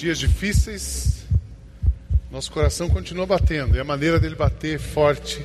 dias difíceis, nosso coração continua batendo. E a maneira dele bater forte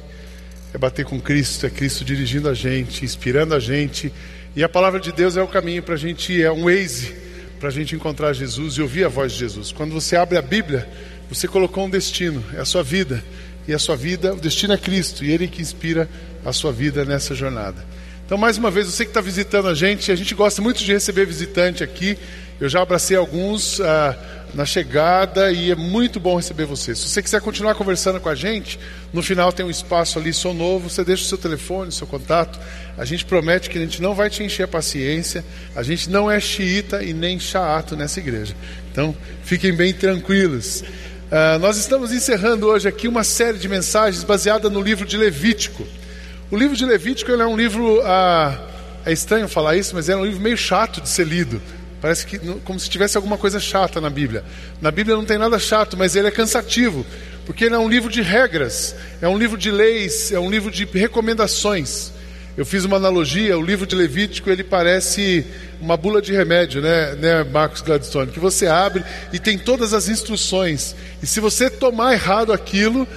é bater com Cristo, é Cristo dirigindo a gente, inspirando a gente. E a palavra de Deus é o caminho para a gente, é um Waze para a gente encontrar Jesus e ouvir a voz de Jesus. Quando você abre a Bíblia, você colocou um destino, é a sua vida. E a sua vida, o destino é Cristo, e Ele que inspira a sua vida nessa jornada. Então, mais uma vez, você que está visitando a gente, a gente gosta muito de receber visitante aqui. Eu já abracei alguns ah, na chegada e é muito bom receber você. Se você quiser continuar conversando com a gente, no final tem um espaço ali, sou novo, você deixa o seu telefone, o seu contato. A gente promete que a gente não vai te encher a paciência, a gente não é xiita e nem chato nessa igreja. Então, fiquem bem tranquilos. Ah, nós estamos encerrando hoje aqui uma série de mensagens baseada no livro de Levítico. O livro de Levítico é um livro, ah, é estranho falar isso, mas é um livro meio chato de ser lido. Parece que como se tivesse alguma coisa chata na Bíblia. Na Bíblia não tem nada chato, mas ele é cansativo, porque ele é um livro de regras, é um livro de leis, é um livro de recomendações. Eu fiz uma analogia, o livro de Levítico ele parece uma bula de remédio, né, né, Marcos Gladstone, que você abre e tem todas as instruções. E se você tomar errado aquilo,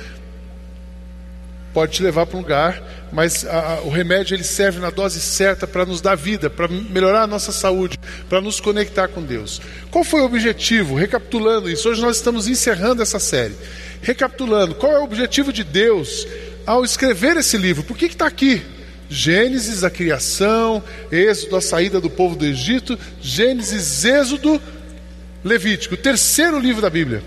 pode te levar para um lugar, mas a, o remédio ele serve na dose certa para nos dar vida, para melhorar a nossa saúde, para nos conectar com Deus. Qual foi o objetivo? Recapitulando isso, hoje nós estamos encerrando essa série. Recapitulando, qual é o objetivo de Deus ao escrever esse livro? Por que está aqui? Gênesis, a criação, Êxodo, a saída do povo do Egito, Gênesis, Êxodo, Levítico, o terceiro livro da Bíblia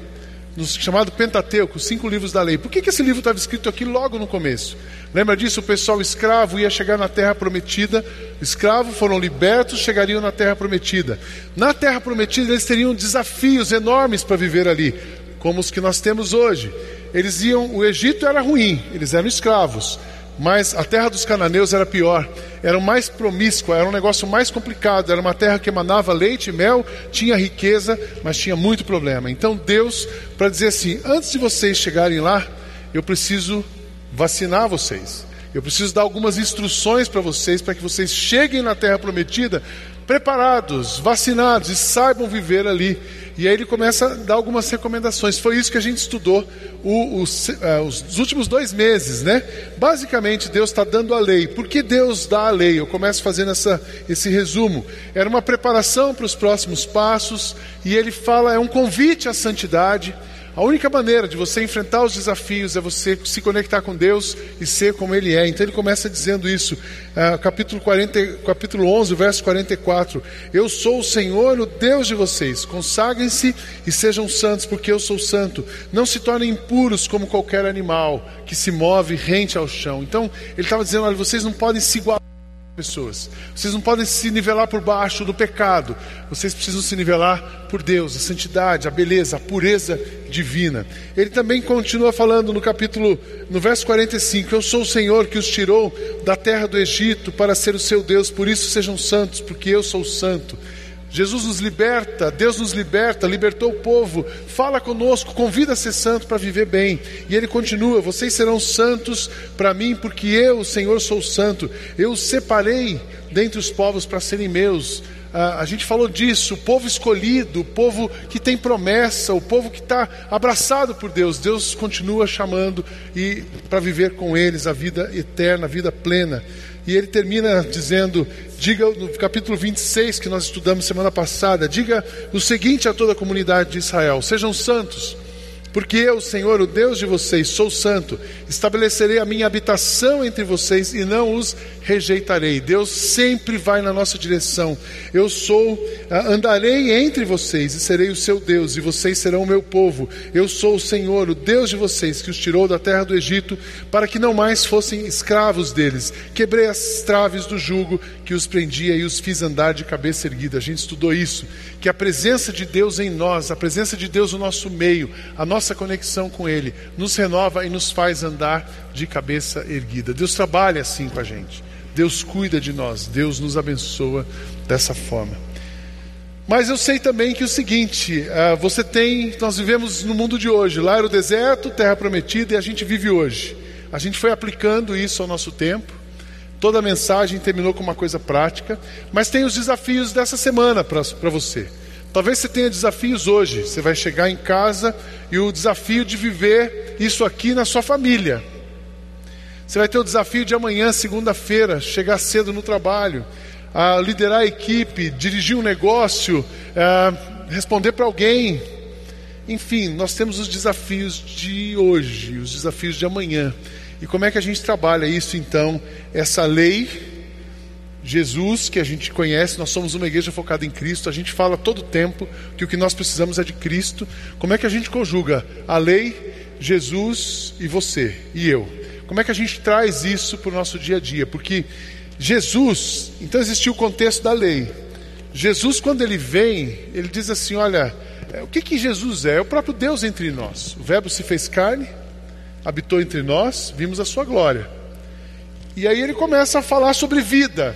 no chamado Pentateuco, os cinco livros da lei. Por que, que esse livro estava escrito aqui logo no começo? Lembra disso? O pessoal escravo ia chegar na terra prometida, escravos foram libertos, chegariam na terra prometida. Na terra prometida eles teriam desafios enormes para viver ali, como os que nós temos hoje. Eles iam, o Egito era ruim, eles eram escravos. Mas a terra dos cananeus era pior, era mais promíscua, era um negócio mais complicado, era uma terra que emanava leite e mel, tinha riqueza, mas tinha muito problema. Então Deus, para dizer assim, antes de vocês chegarem lá, eu preciso vacinar vocês. Eu preciso dar algumas instruções para vocês, para que vocês cheguem na terra prometida preparados, vacinados e saibam viver ali. E aí ele começa a dar algumas recomendações. Foi isso que a gente estudou o, o, uh, os últimos dois meses, né? Basicamente, Deus está dando a lei. Por que Deus dá a lei? Eu começo fazendo essa, esse resumo. Era uma preparação para os próximos passos, e ele fala, é um convite à santidade. A única maneira de você enfrentar os desafios é você se conectar com Deus e ser como Ele é. Então ele começa dizendo isso, uh, capítulo, 40, capítulo 11, verso 44. Eu sou o Senhor, o Deus de vocês. Consagrem-se e sejam santos, porque eu sou santo. Não se tornem impuros como qualquer animal que se move rente ao chão. Então ele estava dizendo: olha, vocês não podem se igualar pessoas. Vocês não podem se nivelar por baixo do pecado. Vocês precisam se nivelar por Deus, a santidade, a beleza, a pureza divina. Ele também continua falando no capítulo, no verso 45: Eu sou o Senhor que os tirou da terra do Egito para ser o seu Deus, por isso sejam santos, porque eu sou santo. Jesus nos liberta, Deus nos liberta, libertou o povo, fala conosco, convida a ser santo para viver bem. E ele continua: Vocês serão santos para mim, porque eu, Senhor, sou santo. Eu os separei dentre os povos para serem meus. Ah, a gente falou disso, o povo escolhido, o povo que tem promessa, o povo que está abraçado por Deus. Deus continua chamando e para viver com eles a vida eterna, a vida plena. E ele termina dizendo: diga no capítulo 26 que nós estudamos semana passada, diga o seguinte a toda a comunidade de Israel: sejam santos, porque eu, Senhor, o Deus de vocês, sou santo, estabelecerei a minha habitação entre vocês e não os rejeitarei. Deus sempre vai na nossa direção. Eu sou, ah, andarei entre vocês e serei o seu Deus, e vocês serão o meu povo. Eu sou o Senhor, o Deus de vocês, que os tirou da terra do Egito, para que não mais fossem escravos deles. Quebrei as traves do jugo que os prendia e os fiz andar de cabeça erguida. A gente estudou isso, que a presença de Deus em nós, a presença de Deus no nosso meio, a nossa conexão com Ele, nos renova e nos faz andar de cabeça erguida. Deus trabalha assim com a gente. Deus cuida de nós, Deus nos abençoa dessa forma. Mas eu sei também que o seguinte, uh, você tem, nós vivemos no mundo de hoje, lá era o deserto, terra prometida, e a gente vive hoje. A gente foi aplicando isso ao nosso tempo. Toda a mensagem terminou com uma coisa prática, mas tem os desafios dessa semana para você. Talvez você tenha desafios hoje. Você vai chegar em casa e o desafio de viver isso aqui na sua família. Você vai ter o desafio de amanhã, segunda-feira, chegar cedo no trabalho, a liderar a equipe, dirigir um negócio, responder para alguém. Enfim, nós temos os desafios de hoje, os desafios de amanhã. E como é que a gente trabalha isso então? Essa lei Jesus, que a gente conhece, nós somos uma igreja focada em Cristo, a gente fala todo tempo que o que nós precisamos é de Cristo. Como é que a gente conjuga a lei, Jesus e você e eu? Como é que a gente traz isso para o nosso dia a dia? Porque Jesus, então existiu o contexto da lei. Jesus, quando ele vem, ele diz assim: Olha, é, o que, que Jesus é? É o próprio Deus entre nós. O Verbo se fez carne, habitou entre nós, vimos a sua glória. E aí ele começa a falar sobre vida.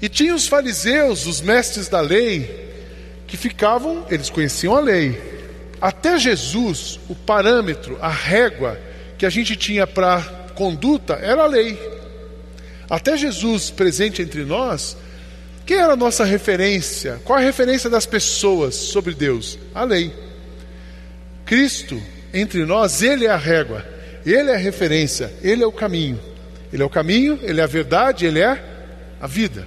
E tinha os fariseus, os mestres da lei, que ficavam, eles conheciam a lei. Até Jesus, o parâmetro, a régua que a gente tinha para conduta era a lei. Até Jesus presente entre nós, quem era a nossa referência? Qual a referência das pessoas sobre Deus? A lei. Cristo entre nós, ele é a régua, ele é a referência, ele é o caminho. Ele é o caminho, ele é a verdade, ele é a vida.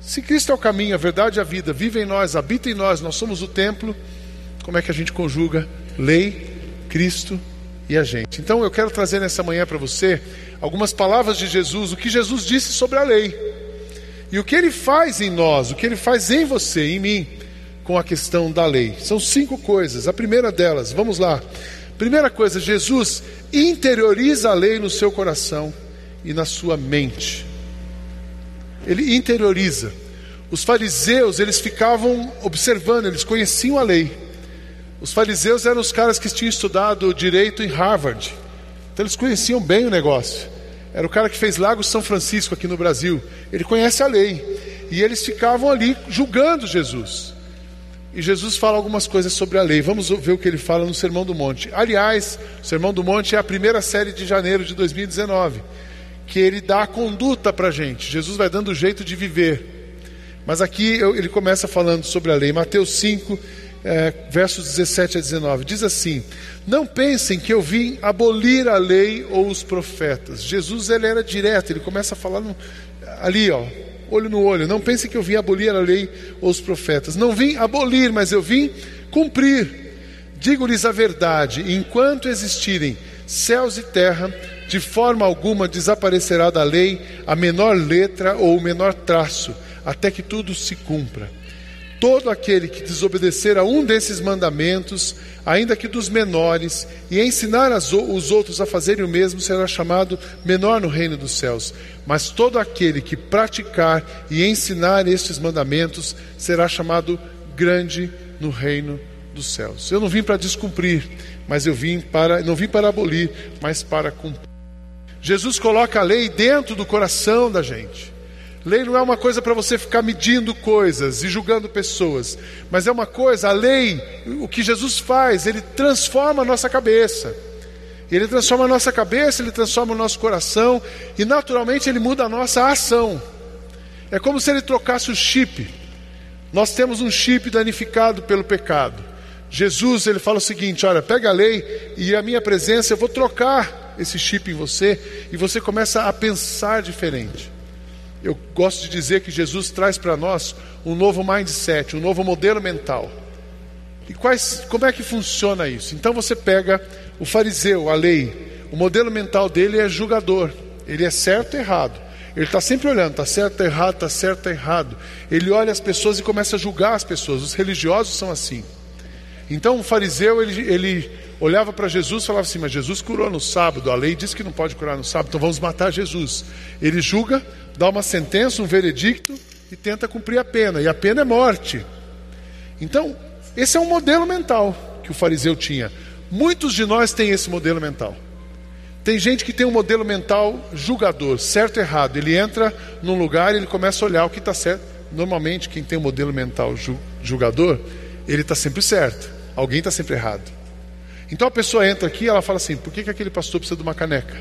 Se Cristo é o caminho, a verdade e a vida, vive em nós, habita em nós, nós somos o templo, como é que a gente conjuga lei, Cristo e a gente? Então eu quero trazer nessa manhã para você algumas palavras de Jesus, o que Jesus disse sobre a lei. E o que ele faz em nós, o que ele faz em você, em mim, com a questão da lei. São cinco coisas. A primeira delas, vamos lá. Primeira coisa, Jesus interioriza a lei no seu coração e na sua mente ele interioriza. Os fariseus, eles ficavam observando, eles conheciam a lei. Os fariseus eram os caras que tinham estudado direito em Harvard. Então eles conheciam bem o negócio. Era o cara que fez Lago São Francisco aqui no Brasil. Ele conhece a lei. E eles ficavam ali julgando Jesus. E Jesus fala algumas coisas sobre a lei. Vamos ver o que ele fala no Sermão do Monte. Aliás, o Sermão do Monte é a primeira série de janeiro de 2019 que ele dá a conduta para a gente. Jesus vai dando o jeito de viver. Mas aqui ele começa falando sobre a lei. Mateus 5, é, versos 17 a 19. Diz assim: Não pensem que eu vim abolir a lei ou os profetas. Jesus ele era direto, ele começa a falar no, ali, ó, olho no olho. Não pensem que eu vim abolir a lei ou os profetas. Não vim abolir, mas eu vim cumprir. Digo-lhes a verdade: enquanto existirem céus e terra, de forma alguma desaparecerá da lei a menor letra ou o menor traço, até que tudo se cumpra. Todo aquele que desobedecer a um desses mandamentos, ainda que dos menores, e ensinar os outros a fazerem o mesmo, será chamado menor no reino dos céus. Mas todo aquele que praticar e ensinar estes mandamentos será chamado grande no reino dos céus. Eu não vim para descumprir, mas eu vim para não vim para abolir, mas para cumprir. Jesus coloca a lei dentro do coração da gente. Lei não é uma coisa para você ficar medindo coisas e julgando pessoas, mas é uma coisa, a lei, o que Jesus faz, ele transforma a nossa cabeça. Ele transforma a nossa cabeça, ele transforma o nosso coração e naturalmente ele muda a nossa ação. É como se ele trocasse o chip. Nós temos um chip danificado pelo pecado. Jesus, ele fala o seguinte: olha, pega a lei e a minha presença, eu vou trocar esse chip em você e você começa a pensar diferente. Eu gosto de dizer que Jesus traz para nós um novo mindset, um novo modelo mental. E quais, como é que funciona isso? Então você pega o fariseu, a lei, o modelo mental dele é julgador, ele é certo e errado. Ele está sempre olhando, está certo, está errado, está certo, está errado. Ele olha as pessoas e começa a julgar as pessoas. Os religiosos são assim. Então o fariseu ele, ele olhava para Jesus e falava assim: Mas Jesus curou no sábado, a lei diz que não pode curar no sábado, então vamos matar Jesus. Ele julga, dá uma sentença, um veredicto e tenta cumprir a pena, e a pena é morte. Então, esse é um modelo mental que o fariseu tinha. Muitos de nós têm esse modelo mental. Tem gente que tem um modelo mental julgador, certo e errado. Ele entra num lugar e ele começa a olhar o que está certo. Normalmente, quem tem um modelo mental julgador, ele está sempre certo. Alguém está sempre errado. Então a pessoa entra aqui e ela fala assim: por que, que aquele pastor precisa de uma caneca?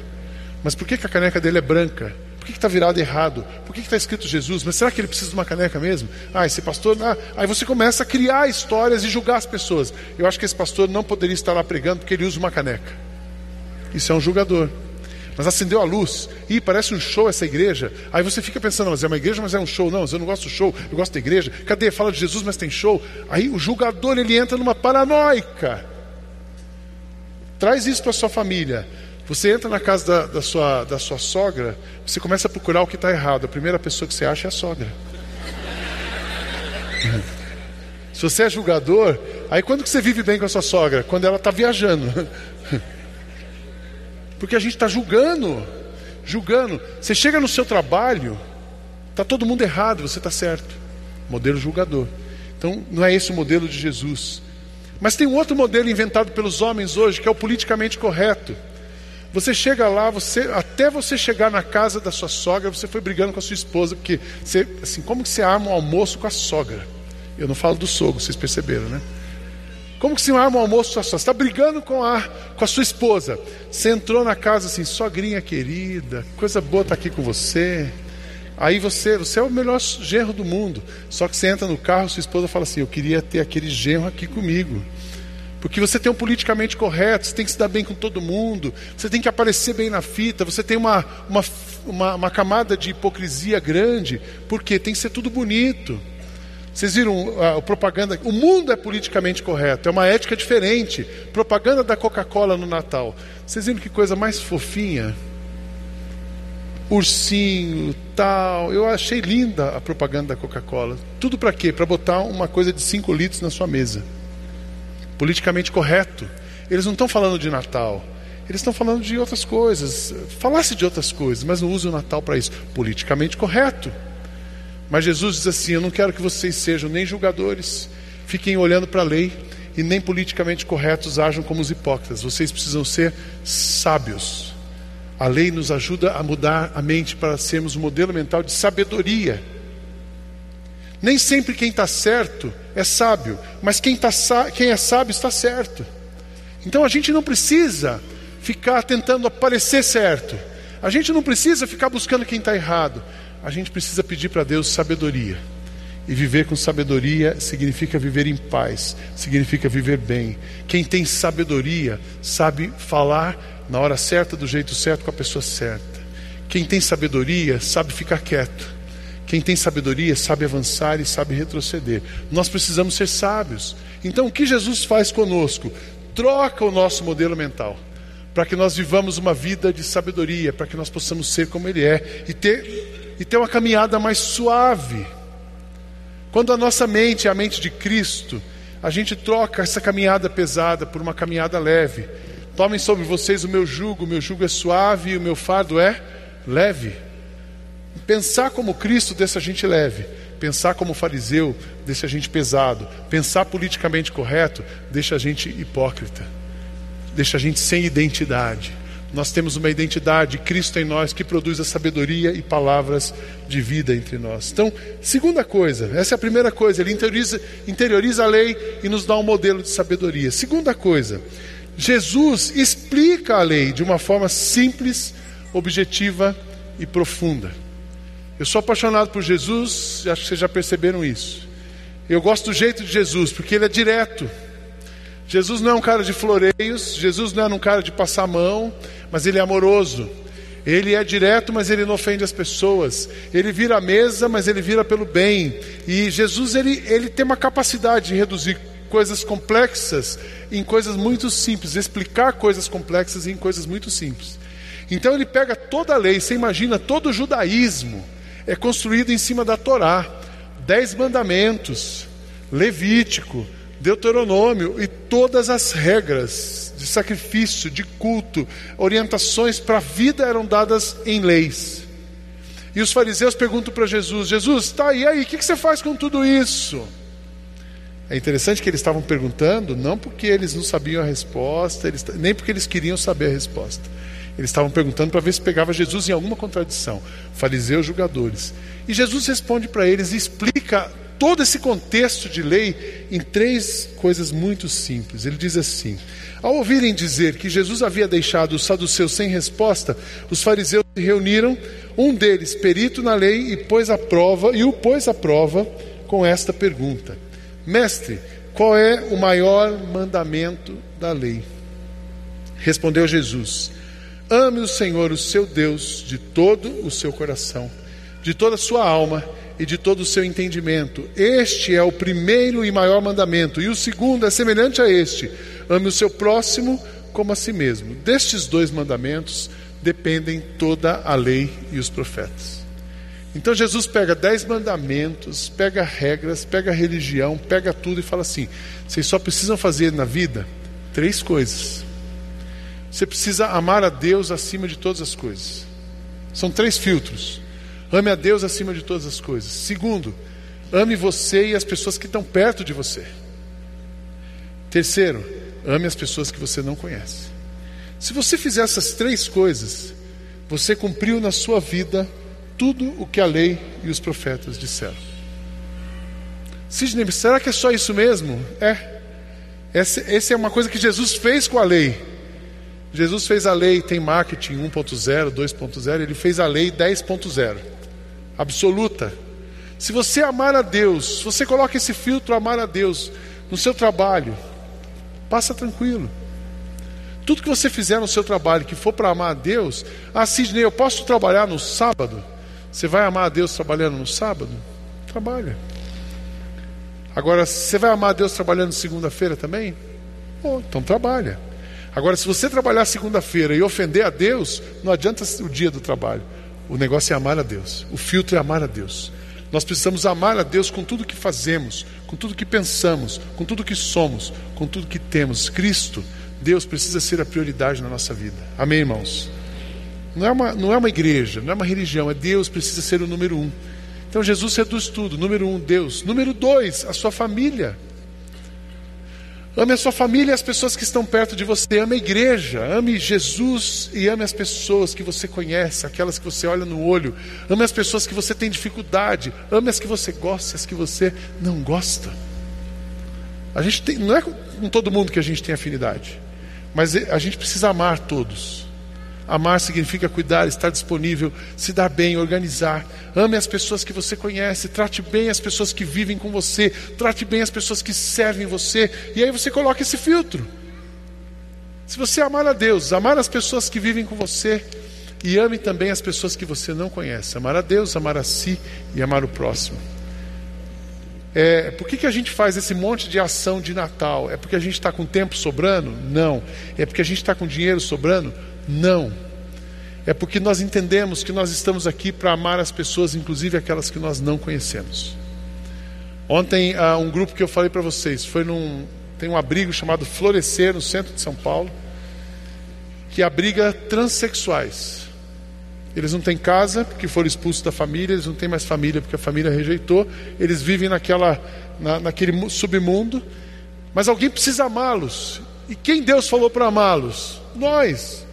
Mas por que, que a caneca dele é branca? Por que está virado errado? Por que está escrito Jesus? Mas será que ele precisa de uma caneca mesmo? Ah, esse pastor. Ah. Aí você começa a criar histórias e julgar as pessoas. Eu acho que esse pastor não poderia estar lá pregando porque ele usa uma caneca. Isso é um julgador. Mas acendeu a luz. e parece um show essa igreja. Aí você fica pensando, mas é uma igreja, mas é um show. Não, eu não gosto do show, eu gosto da igreja. Cadê? Fala de Jesus, mas tem show. Aí o julgador ele entra numa paranoica. Traz isso para sua família. Você entra na casa da, da, sua, da sua sogra, você começa a procurar o que está errado. A primeira pessoa que você acha é a sogra. Se você é julgador, aí quando que você vive bem com a sua sogra? Quando ela está viajando. Porque a gente está julgando, julgando. Você chega no seu trabalho, está todo mundo errado, você está certo. Modelo julgador. Então, não é esse o modelo de Jesus. Mas tem um outro modelo inventado pelos homens hoje, que é o politicamente correto. Você chega lá, você, até você chegar na casa da sua sogra, você foi brigando com a sua esposa, porque você, assim, como que você arma um almoço com a sogra? Eu não falo do sogro, vocês perceberam, né? Como que se arma um almoço com a sua? Você está brigando com a, com a sua esposa. Você entrou na casa assim, sogrinha querida, coisa boa estar tá aqui com você. Aí você, você é o melhor genro do mundo. Só que você entra no carro, sua esposa fala assim: Eu queria ter aquele genro aqui comigo. Porque você tem um politicamente correto, você tem que se dar bem com todo mundo, você tem que aparecer bem na fita, você tem uma, uma, uma, uma camada de hipocrisia grande, porque tem que ser tudo bonito. Vocês viram a, a, propaganda? O mundo é politicamente correto, é uma ética diferente. Propaganda da Coca-Cola no Natal. Vocês viram que coisa mais fofinha? Ursinho, tal. Eu achei linda a propaganda da Coca-Cola. Tudo para quê? Para botar uma coisa de 5 litros na sua mesa politicamente correto. Eles não estão falando de Natal. Eles estão falando de outras coisas. Falasse de outras coisas, mas não use o Natal para isso. Politicamente correto. Mas Jesus diz assim: Eu não quero que vocês sejam nem julgadores, fiquem olhando para a lei, e nem politicamente corretos ajam como os hipócritas. Vocês precisam ser sábios. A lei nos ajuda a mudar a mente para sermos um modelo mental de sabedoria. Nem sempre quem está certo é sábio, mas quem, tá, quem é sábio está certo. Então a gente não precisa ficar tentando aparecer certo. A gente não precisa ficar buscando quem está errado. A gente precisa pedir para Deus sabedoria. E viver com sabedoria significa viver em paz, significa viver bem. Quem tem sabedoria sabe falar na hora certa, do jeito certo, com a pessoa certa. Quem tem sabedoria sabe ficar quieto. Quem tem sabedoria sabe avançar e sabe retroceder. Nós precisamos ser sábios. Então, o que Jesus faz conosco? Troca o nosso modelo mental para que nós vivamos uma vida de sabedoria, para que nós possamos ser como Ele é e ter, e ter uma caminhada mais suave. Quando a nossa mente é a mente de Cristo, a gente troca essa caminhada pesada por uma caminhada leve. Tomem sobre vocês o meu jugo, o meu jugo é suave e o meu fardo é leve. Pensar como Cristo deixa a gente leve. Pensar como fariseu deixa a gente pesado. Pensar politicamente correto deixa a gente hipócrita. Deixa a gente sem identidade. Nós temos uma identidade, Cristo em nós, que produz a sabedoria e palavras de vida entre nós. Então, segunda coisa, essa é a primeira coisa, ele interioriza, interioriza a lei e nos dá um modelo de sabedoria. Segunda coisa, Jesus explica a lei de uma forma simples, objetiva e profunda. Eu sou apaixonado por Jesus, acho que vocês já perceberam isso. Eu gosto do jeito de Jesus, porque ele é direto. Jesus não é um cara de floreios, Jesus não é um cara de passar mão, mas ele é amoroso. Ele é direto, mas ele não ofende as pessoas. Ele vira a mesa, mas ele vira pelo bem. E Jesus ele, ele tem uma capacidade de reduzir coisas complexas em coisas muito simples, explicar coisas complexas em coisas muito simples. Então ele pega toda a lei, você imagina todo o judaísmo é construído em cima da Torá. Dez mandamentos, Levítico, Deuteronômio e todas as regras de sacrifício, de culto, orientações para a vida eram dadas em leis. E os fariseus perguntam para Jesus: Jesus, está aí, aí, o que, que você faz com tudo isso? É interessante que eles estavam perguntando, não porque eles não sabiam a resposta, eles, nem porque eles queriam saber a resposta. Eles estavam perguntando para ver se pegava Jesus em alguma contradição. Fariseus, julgadores. E Jesus responde para eles e explica todo esse contexto de lei em três coisas muito simples. Ele diz assim: Ao ouvirem dizer que Jesus havia deixado os saduceus sem resposta, os fariseus se reuniram, Um deles, perito na lei, e pôs a prova, e o pôs à prova com esta pergunta: Mestre, qual é o maior mandamento da lei? Respondeu Jesus: Ame o Senhor, o seu Deus, de todo o seu coração, de toda a sua alma e de todo o seu entendimento. Este é o primeiro e maior mandamento, e o segundo é semelhante a este: ame o seu próximo como a si mesmo. Destes dois mandamentos dependem toda a lei e os profetas. Então Jesus pega dez mandamentos, pega regras, pega religião, pega tudo e fala assim: vocês só precisam fazer na vida três coisas. Você precisa amar a Deus acima de todas as coisas. São três filtros. Ame a Deus acima de todas as coisas. Segundo, ame você e as pessoas que estão perto de você. Terceiro, ame as pessoas que você não conhece. Se você fizer essas três coisas, você cumpriu na sua vida tudo o que a lei e os profetas disseram. Sidney, será que é só isso mesmo? É. Essa, essa é uma coisa que Jesus fez com a lei. Jesus fez a lei, tem marketing 1.0, 2.0, ele fez a lei 10.0 absoluta. Se você amar a Deus, se você coloca esse filtro amar a Deus no seu trabalho, passa tranquilo. Tudo que você fizer no seu trabalho que for para amar a Deus, ah, Sidney, eu posso trabalhar no sábado? Você vai amar a Deus trabalhando no sábado? Trabalha. Agora, você vai amar a Deus trabalhando segunda-feira também? Oh, então trabalha. Agora, se você trabalhar segunda-feira e ofender a Deus, não adianta o dia do trabalho. O negócio é amar a Deus. O filtro é amar a Deus. Nós precisamos amar a Deus com tudo que fazemos, com tudo que pensamos, com tudo que somos, com tudo que temos. Cristo, Deus precisa ser a prioridade na nossa vida. Amém, irmãos? Não é uma, não é uma igreja, não é uma religião, é Deus precisa ser o número um. Então Jesus reduz tudo. Número um, Deus. Número dois, a sua família. Ame a sua família e as pessoas que estão perto de você. Ame a igreja. Ame Jesus e ame as pessoas que você conhece, aquelas que você olha no olho. Ame as pessoas que você tem dificuldade. Ame as que você gosta e as que você não gosta. A gente tem, não é com todo mundo que a gente tem afinidade, mas a gente precisa amar todos. Amar significa cuidar, estar disponível, se dar bem, organizar. Ame as pessoas que você conhece, trate bem as pessoas que vivem com você, trate bem as pessoas que servem você, e aí você coloca esse filtro. Se você amar a Deus, amar as pessoas que vivem com você, e ame também as pessoas que você não conhece. Amar a Deus, amar a si e amar o próximo. É, por que, que a gente faz esse monte de ação de Natal? É porque a gente está com tempo sobrando? Não. É porque a gente está com dinheiro sobrando? Não. É porque nós entendemos que nós estamos aqui para amar as pessoas, inclusive aquelas que nós não conhecemos. Ontem, uh, um grupo que eu falei para vocês foi num. Tem um abrigo chamado Florescer, no centro de São Paulo, que abriga transexuais. Eles não têm casa porque foram expulsos da família, eles não têm mais família porque a família rejeitou, eles vivem naquela, na, naquele submundo, mas alguém precisa amá-los. E quem Deus falou para amá-los? Nós.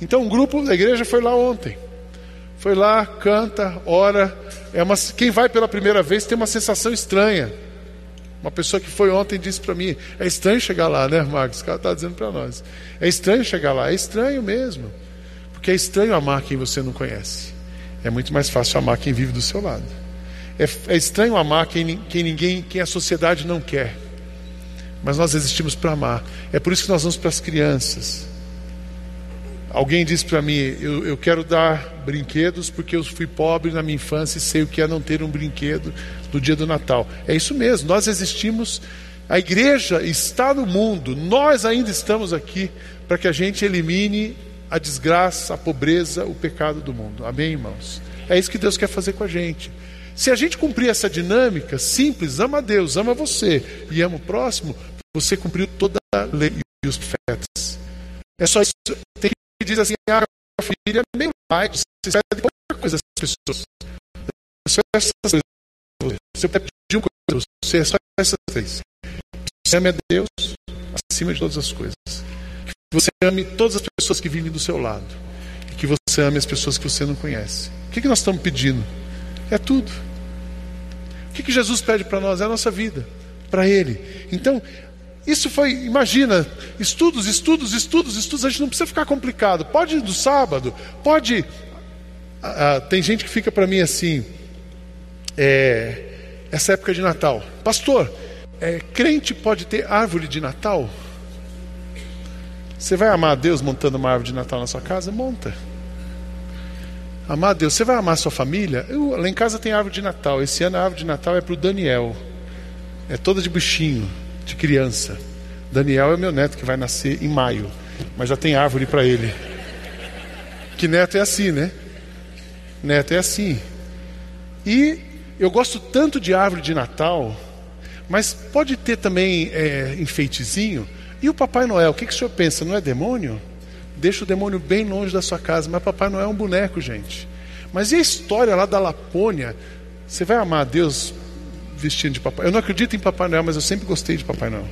Então, um grupo da igreja foi lá ontem. Foi lá, canta, ora. É uma, quem vai pela primeira vez tem uma sensação estranha. Uma pessoa que foi ontem disse para mim: é estranho chegar lá, né, Marcos? O cara está dizendo para nós. É estranho chegar lá. É estranho mesmo. Porque é estranho amar quem você não conhece. É muito mais fácil amar quem vive do seu lado. É, é estranho amar quem, quem ninguém, quem a sociedade não quer. Mas nós existimos para amar. É por isso que nós vamos para as crianças. Alguém disse para mim: eu, eu, quero dar brinquedos porque eu fui pobre na minha infância e sei o que é não ter um brinquedo no dia do Natal. É isso mesmo, nós existimos, a igreja está no mundo, nós ainda estamos aqui para que a gente elimine a desgraça, a pobreza, o pecado do mundo. Amém, irmãos? É isso que Deus quer fazer com a gente. Se a gente cumprir essa dinâmica simples, ama a Deus, ama você e ama o próximo, você cumpriu toda a lei e os profetas. É só isso. Tem diz assim: ah, a família é meio light, você pede pouca coisa das pessoas. Só essas coisas. Você pede uma coisa, você é só essas três. Você ame a Deus acima de todas as coisas. Que você ame todas as pessoas que vivem do seu lado. E que você ame as pessoas que você não conhece. O que, que nós estamos pedindo? É tudo. O que, que Jesus pede para nós? É a nossa vida. Para Ele. Então, isso foi, imagina, estudos, estudos, estudos, estudos. A gente não precisa ficar complicado. Pode ir do sábado, pode Ah, ah, tem gente que fica para mim assim, é, essa época de Natal, pastor, é, crente pode ter árvore de Natal? Você vai amar a Deus montando uma árvore de Natal na sua casa? Monta. Amar a Deus, você vai amar a sua família? Eu, lá em casa tem árvore de Natal. Esse ano a árvore de Natal é para o Daniel. É toda de bichinho, de criança. Daniel é meu neto que vai nascer em maio, mas já tem árvore para ele. Que neto é assim, né? Neto é assim. E eu gosto tanto de árvore de Natal, mas pode ter também é, enfeitezinho. E o Papai Noel, o que, que o senhor pensa? Não é demônio? Deixa o demônio bem longe da sua casa. Mas Papai Noel é um boneco, gente. Mas e a história lá da Lapônia? Você vai amar a Deus vestindo de Papai Eu não acredito em Papai Noel, mas eu sempre gostei de Papai Noel.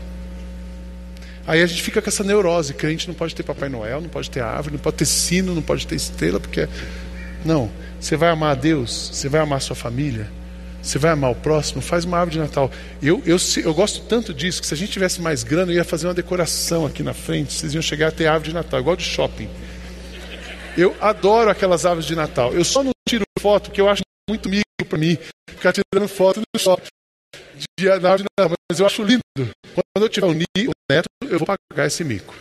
Aí a gente fica com essa neurose. Crente não pode ter Papai Noel, não pode ter árvore, não pode ter sino, não pode ter estrela, porque. Não. Você vai amar a Deus, você vai amar a sua família, você vai amar o próximo, faz uma árvore de Natal. Eu, eu, eu gosto tanto disso que se a gente tivesse mais grana, eu ia fazer uma decoração aqui na frente. Vocês iam chegar a ter árvore de Natal, igual de shopping. Eu adoro aquelas árvores de Natal. Eu só não tiro foto porque eu acho muito mico para mim ficar tirando foto no shopping. De de Natal, mas eu acho lindo. Quando eu tiver um neto, eu vou pagar esse mico.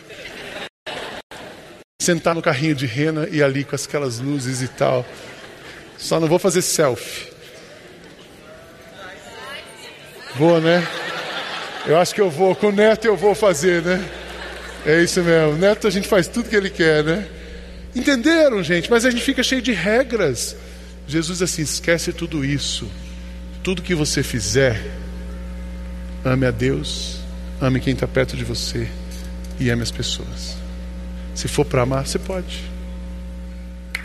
Sentar no carrinho de rena e ali com aquelas luzes e tal. Só não vou fazer selfie. Vou, né? Eu acho que eu vou. Com o neto eu vou fazer, né? É isso mesmo. Neto a gente faz tudo que ele quer, né? Entenderam, gente? Mas a gente fica cheio de regras. Jesus assim, esquece tudo isso. Tudo que você fizer, ame a Deus, ame quem está perto de você e ame as pessoas. Se for para amar, você pode.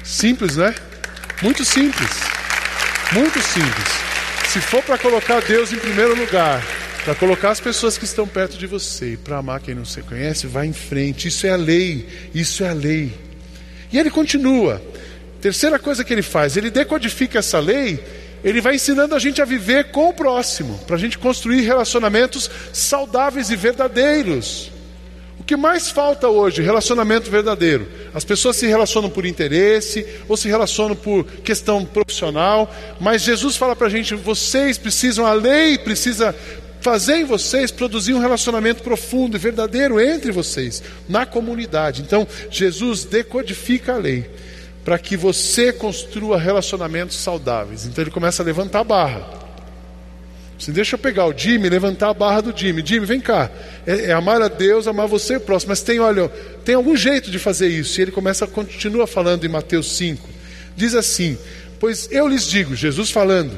Simples, né? Muito simples. Muito simples. Se for para colocar Deus em primeiro lugar, para colocar as pessoas que estão perto de você, para amar quem não se conhece, vá em frente. Isso é a lei. Isso é a lei. E ele continua. Terceira coisa que ele faz, ele decodifica essa lei, ele vai ensinando a gente a viver com o próximo, para a gente construir relacionamentos saudáveis e verdadeiros. O que mais falta hoje? Relacionamento verdadeiro. As pessoas se relacionam por interesse ou se relacionam por questão profissional, mas Jesus fala para a gente: vocês precisam, a lei precisa fazer em vocês produzir um relacionamento profundo e verdadeiro entre vocês, na comunidade. Então, Jesus decodifica a lei para que você construa relacionamentos saudáveis. Então, ele começa a levantar a barra. Assim, deixa eu pegar o Jimmy, levantar a barra do Jimmy. Jimmy, vem cá. É, é amar a Deus, amar você e o próximo. Mas tem, olha, tem algum jeito de fazer isso. E ele começa, continua falando em Mateus 5. Diz assim: Pois eu lhes digo, Jesus falando,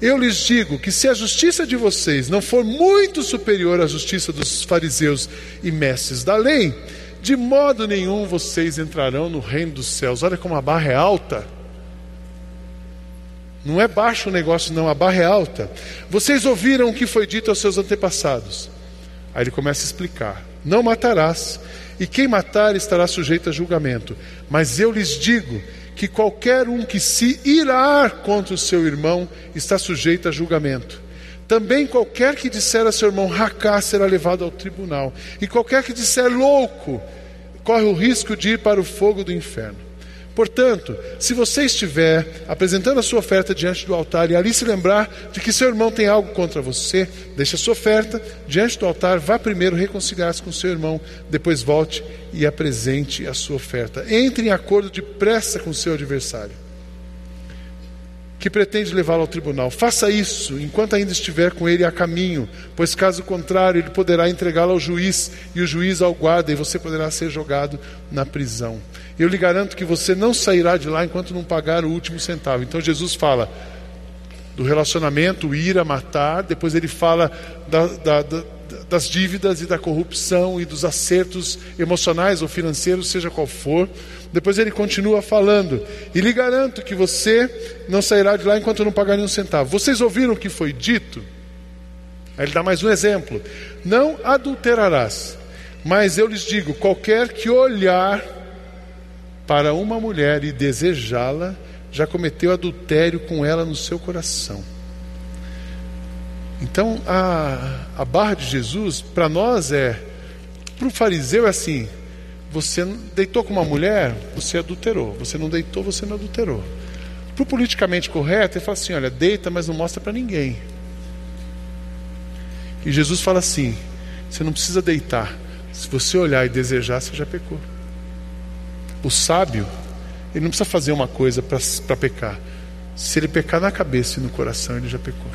eu lhes digo que se a justiça de vocês não for muito superior à justiça dos fariseus e mestres da lei, de modo nenhum vocês entrarão no reino dos céus. Olha como a barra é alta. Não é baixo o negócio, não, a barra é alta. Vocês ouviram o que foi dito aos seus antepassados. Aí ele começa a explicar: Não matarás, e quem matar estará sujeito a julgamento. Mas eu lhes digo que qualquer um que se irar contra o seu irmão está sujeito a julgamento. Também qualquer que disser a seu irmão racá será levado ao tribunal. E qualquer que disser louco corre o risco de ir para o fogo do inferno. Portanto, se você estiver apresentando a sua oferta diante do altar e ali se lembrar de que seu irmão tem algo contra você, deixe a sua oferta diante do altar, vá primeiro reconciliar-se com seu irmão, depois volte e apresente a sua oferta. Entre em acordo depressa com seu adversário que pretende levá-lo ao tribunal. Faça isso enquanto ainda estiver com ele a caminho, pois caso contrário, ele poderá entregá-lo ao juiz e o juiz ao guarda e você poderá ser jogado na prisão. Eu lhe garanto que você não sairá de lá enquanto não pagar o último centavo. Então Jesus fala do relacionamento, ir a matar, depois ele fala da, da, da das dívidas e da corrupção e dos acertos emocionais ou financeiros, seja qual for. Depois ele continua falando, e lhe garanto que você não sairá de lá enquanto não pagar nenhum centavo. Vocês ouviram o que foi dito? Aí ele dá mais um exemplo: Não adulterarás, mas eu lhes digo: qualquer que olhar para uma mulher e desejá-la, já cometeu adultério com ela no seu coração. Então, a, a barra de Jesus, para nós é, para o fariseu é assim: você deitou com uma mulher, você adulterou. Você não deitou, você não adulterou. Para o politicamente correto, ele fala assim: olha, deita, mas não mostra para ninguém. E Jesus fala assim: você não precisa deitar. Se você olhar e desejar, você já pecou. O sábio, ele não precisa fazer uma coisa para pecar. Se ele pecar na cabeça e no coração, ele já pecou.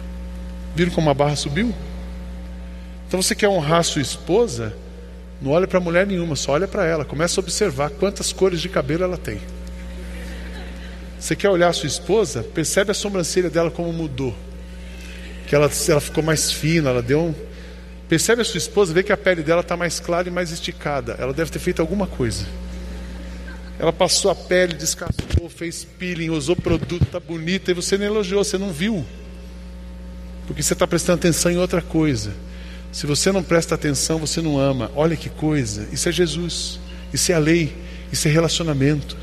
Viram como a barra subiu? Então você quer honrar sua esposa? Não olha para mulher nenhuma, só olha para ela. Começa a observar quantas cores de cabelo ela tem. Você quer olhar sua esposa? Percebe a sobrancelha dela como mudou. Que ela, ela ficou mais fina, ela deu um. Percebe a sua esposa, vê que a pele dela está mais clara e mais esticada. Ela deve ter feito alguma coisa. Ela passou a pele, descascou, fez peeling, usou produto, está bonita, e você não elogiou, você não viu. Porque você está prestando atenção em outra coisa. Se você não presta atenção, você não ama. Olha que coisa. Isso é Jesus. Isso é a lei. Isso é relacionamento.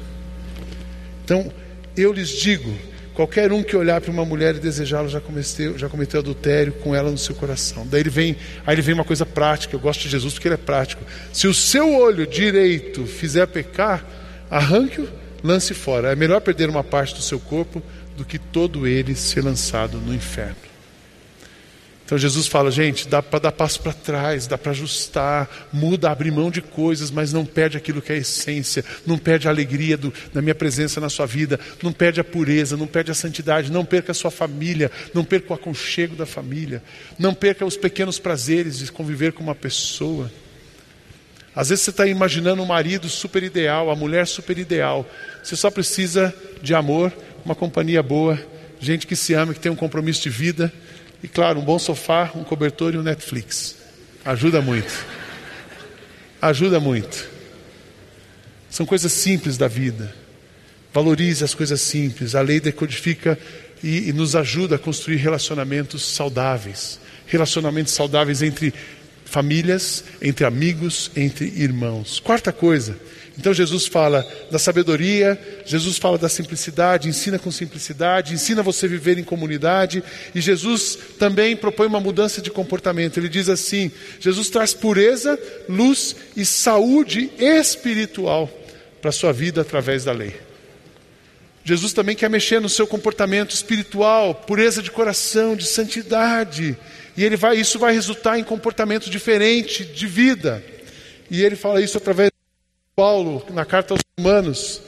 Então, eu lhes digo: qualquer um que olhar para uma mulher e desejá-la já cometeu, já cometeu adultério com ela no seu coração. Daí ele vem, aí ele vem uma coisa prática. Eu gosto de Jesus porque ele é prático. Se o seu olho direito fizer pecar, arranque-o, lance fora. É melhor perder uma parte do seu corpo do que todo ele ser lançado no inferno. Então Jesus fala, gente, dá para dar passo para trás, dá para ajustar, muda, abre mão de coisas, mas não perde aquilo que é a essência, não perde a alegria do, da minha presença na sua vida, não perde a pureza, não perde a santidade, não perca a sua família, não perca o aconchego da família, não perca os pequenos prazeres de conviver com uma pessoa. Às vezes você está imaginando um marido super ideal, a mulher super ideal. Você só precisa de amor, uma companhia boa, gente que se ama, que tem um compromisso de vida. E claro, um bom sofá, um cobertor e um Netflix. Ajuda muito. Ajuda muito. São coisas simples da vida. Valorize as coisas simples. A lei decodifica e, e nos ajuda a construir relacionamentos saudáveis. Relacionamentos saudáveis entre famílias, entre amigos, entre irmãos. Quarta coisa, então Jesus fala da sabedoria, Jesus fala da simplicidade, ensina com simplicidade, ensina você a viver em comunidade, e Jesus também propõe uma mudança de comportamento. Ele diz assim: Jesus traz pureza, luz e saúde espiritual para a sua vida através da lei. Jesus também quer mexer no seu comportamento espiritual, pureza de coração, de santidade. E ele vai, isso vai resultar em comportamento diferente de vida. E ele fala isso através Paulo, na carta aos Romanos,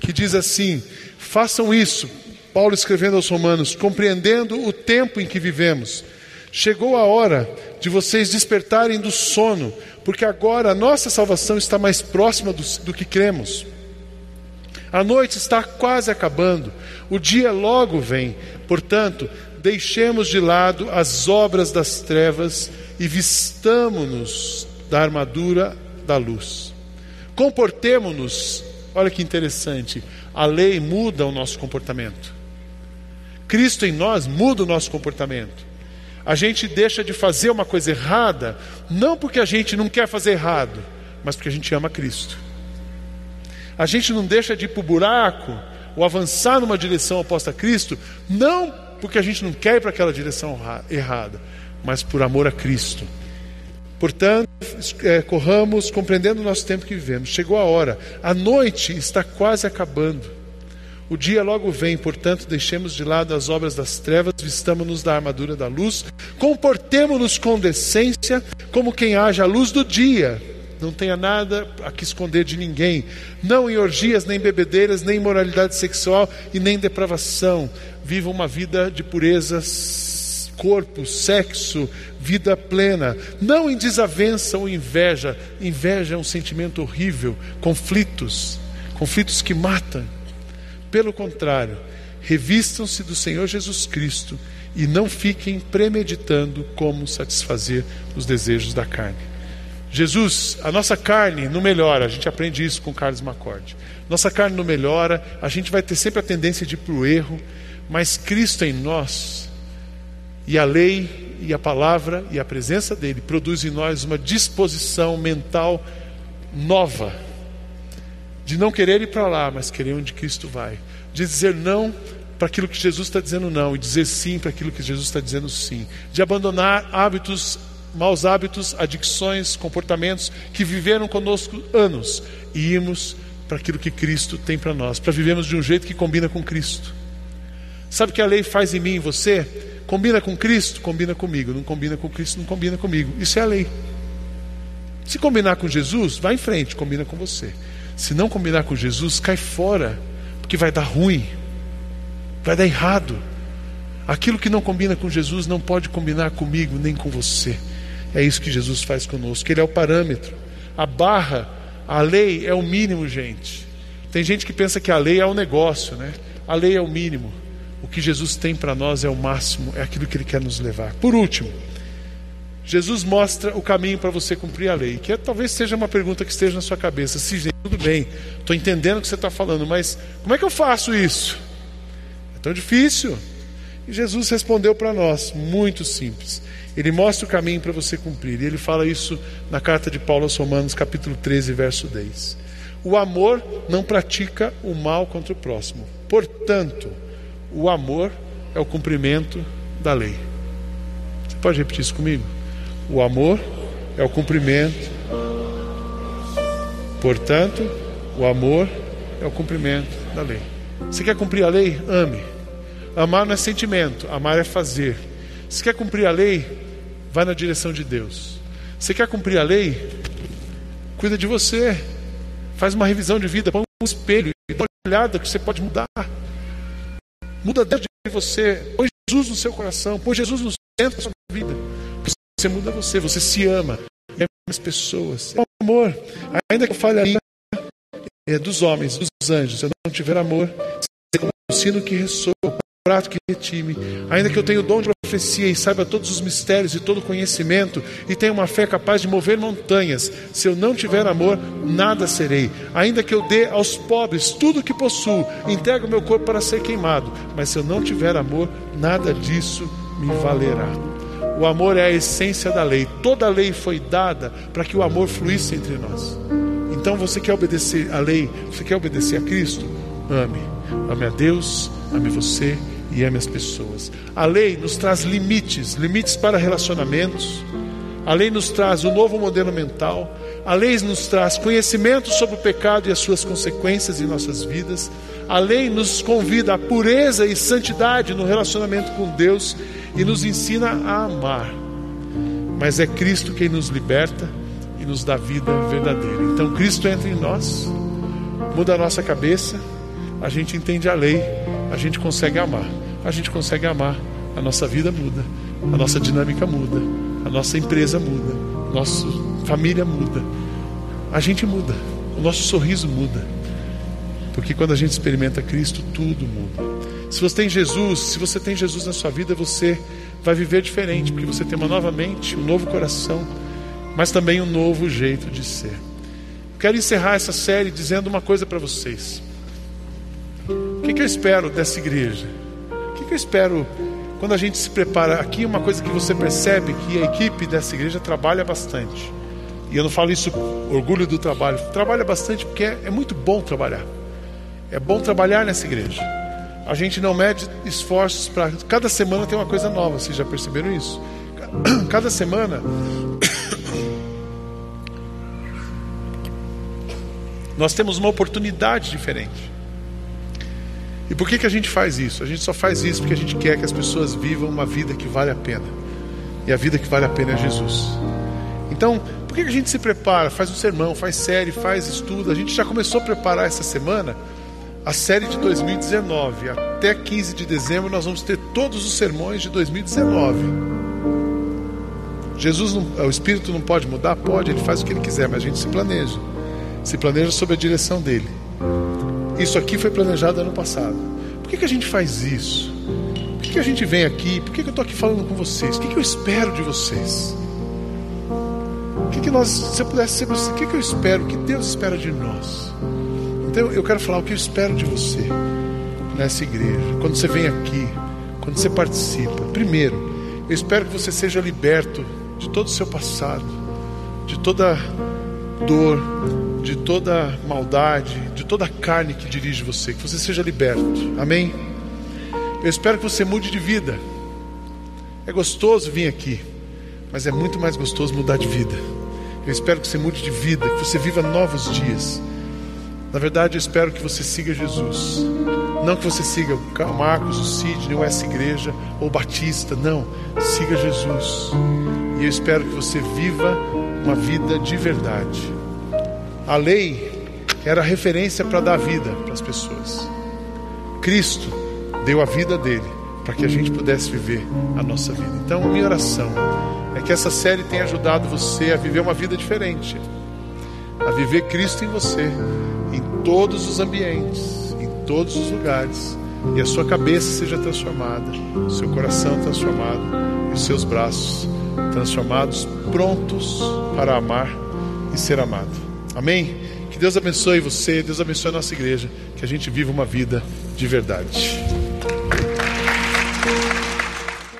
que diz assim: façam isso, Paulo escrevendo aos Romanos, compreendendo o tempo em que vivemos. Chegou a hora de vocês despertarem do sono, porque agora a nossa salvação está mais próxima do, do que cremos. A noite está quase acabando, o dia logo vem, portanto, deixemos de lado as obras das trevas e vistamo-nos da armadura da luz. Comportemo-nos, olha que interessante, a lei muda o nosso comportamento. Cristo em nós muda o nosso comportamento. A gente deixa de fazer uma coisa errada, não porque a gente não quer fazer errado, mas porque a gente ama Cristo. A gente não deixa de ir para o buraco ou avançar numa direção oposta a Cristo, não porque a gente não quer ir para aquela direção errada, mas por amor a Cristo. Portanto, é, corramos compreendendo o nosso tempo que vivemos. Chegou a hora, a noite está quase acabando. O dia logo vem, portanto, deixemos de lado as obras das trevas, vistamos-nos da armadura da luz, comportemo-nos com decência, como quem age à luz do dia não tenha nada a que esconder de ninguém, não em orgias, nem bebedeiras, nem imoralidade sexual e nem depravação. Viva uma vida de pureza, corpo, sexo, vida plena, não em desavença ou inveja. Inveja é um sentimento horrível, conflitos, conflitos que matam. Pelo contrário, revistam-se do Senhor Jesus Cristo e não fiquem premeditando como satisfazer os desejos da carne. Jesus, a nossa carne não melhora, a gente aprende isso com Carlos Macorde. Nossa carne não melhora, a gente vai ter sempre a tendência de ir para o erro, mas Cristo em nós, e a lei, e a palavra, e a presença dele produz em nós uma disposição mental nova, de não querer ir para lá, mas querer onde Cristo vai, de dizer não para aquilo que Jesus está dizendo não, e dizer sim para aquilo que Jesus está dizendo sim, de abandonar hábitos maus hábitos, adicções, comportamentos que viveram conosco anos e irmos para aquilo que Cristo tem para nós, para vivermos de um jeito que combina com Cristo. Sabe o que a lei faz em mim e em você? Combina com Cristo? Combina comigo. Não combina com Cristo? Não combina comigo. Isso é a lei. Se combinar com Jesus, vai em frente, combina com você. Se não combinar com Jesus, cai fora, porque vai dar ruim, vai dar errado. Aquilo que não combina com Jesus não pode combinar comigo nem com você. É isso que Jesus faz conosco. Ele é o parâmetro. A barra, a lei é o mínimo, gente. Tem gente que pensa que a lei é o negócio, né? A lei é o mínimo. O que Jesus tem para nós é o máximo, é aquilo que Ele quer nos levar. Por último, Jesus mostra o caminho para você cumprir a lei, que é, talvez seja uma pergunta que esteja na sua cabeça. Sim, tudo bem, estou entendendo o que você está falando, mas como é que eu faço isso? É tão difícil. E Jesus respondeu para nós, muito simples. Ele mostra o caminho para você cumprir. E ele fala isso na carta de Paulo aos Romanos, capítulo 13, verso 10. O amor não pratica o mal contra o próximo. Portanto, o amor é o cumprimento da lei. Você pode repetir isso comigo? O amor é o cumprimento. Portanto, o amor é o cumprimento da lei. Você quer cumprir a lei? Ame. Amar não é sentimento, amar é fazer. Se quer cumprir a lei, vai na direção de Deus. Você quer cumprir a lei? Cuida de você. Faz uma revisão de vida, põe um espelho e dá uma olhada que você pode mudar. Muda dentro de você. Põe Jesus no seu coração, põe Jesus no centro da sua vida. Você muda você, você se ama, ama as pessoas. É o amor, ainda que eu fale é dos homens, dos anjos, se eu não tiver amor, será como um sino que ressoa, prato que retime. Ainda que eu tenha o dom de profecia e saiba todos os mistérios e todo conhecimento e tenha uma fé capaz de mover montanhas, se eu não tiver amor, nada serei. Ainda que eu dê aos pobres tudo o que possuo, entregue o meu corpo para ser queimado, mas se eu não tiver amor, nada disso me valerá. O amor é a essência da lei. Toda a lei foi dada para que o amor fluísse entre nós. Então você quer obedecer à lei, você quer obedecer a Cristo? Ame. Ame a Deus, ame você e ame as pessoas. A lei nos traz limites, limites para relacionamentos. A lei nos traz um novo modelo mental. A lei nos traz conhecimento sobre o pecado e as suas consequências em nossas vidas. A lei nos convida à pureza e santidade no relacionamento com Deus e nos ensina a amar. Mas é Cristo quem nos liberta e nos dá vida verdadeira. Então Cristo entra em nós, muda a nossa cabeça, a gente entende a lei, a gente consegue amar a gente consegue amar, a nossa vida muda, a nossa dinâmica muda, a nossa empresa muda, a nossa família muda, a gente muda, o nosso sorriso muda. Porque quando a gente experimenta Cristo, tudo muda. Se você tem Jesus, se você tem Jesus na sua vida, você vai viver diferente, porque você tem uma nova mente, um novo coração, mas também um novo jeito de ser. Quero encerrar essa série dizendo uma coisa para vocês. O que, que eu espero dessa igreja? Que, que eu espero quando a gente se prepara? Aqui, uma coisa que você percebe que a equipe dessa igreja trabalha bastante. E eu não falo isso orgulho do trabalho, trabalha bastante porque é, é muito bom trabalhar. É bom trabalhar nessa igreja. A gente não mede esforços para. Cada semana tem uma coisa nova, vocês já perceberam isso? Cada semana. Nós temos uma oportunidade diferente. E por que, que a gente faz isso? A gente só faz isso porque a gente quer que as pessoas vivam uma vida que vale a pena. E a vida que vale a pena é Jesus. Então, por que, que a gente se prepara? Faz um sermão, faz série, faz estudo. A gente já começou a preparar essa semana a série de 2019. Até 15 de dezembro nós vamos ter todos os sermões de 2019. Jesus, não, o Espírito não pode mudar? Pode, ele faz o que ele quiser, mas a gente se planeja. Se planeja sob a direção dele. Isso aqui foi planejado ano passado. Por que, que a gente faz isso? Por que, que a gente vem aqui? Por que, que eu estou aqui falando com vocês? O que, que eu espero de vocês? O que, que nós, se eu pudesse ser você, o que, que eu espero? O que Deus espera de nós? Então eu quero falar o que eu espero de você nessa igreja. Quando você vem aqui, quando você participa. Primeiro, eu espero que você seja liberto de todo o seu passado, de toda dor, de toda maldade, de toda carne que dirige você, que você seja liberto. Amém? Eu espero que você mude de vida. É gostoso vir aqui, mas é muito mais gostoso mudar de vida. Eu espero que você mude de vida, que você viva novos dias. Na verdade, eu espero que você siga Jesus. Não que você siga o Marcos, o Sidney, o S Igreja ou Batista. Não. Siga Jesus. E eu espero que você viva uma vida de verdade. A lei era referência para dar vida para as pessoas. Cristo deu a vida dele para que a gente pudesse viver a nossa vida. Então, minha oração é que essa série tenha ajudado você a viver uma vida diferente, a viver Cristo em você, em todos os ambientes, em todos os lugares, e a sua cabeça seja transformada, o seu coração transformado e os seus braços transformados, prontos para amar e ser amado. Amém? Que Deus abençoe você, Deus abençoe a nossa igreja, que a gente viva uma vida de verdade.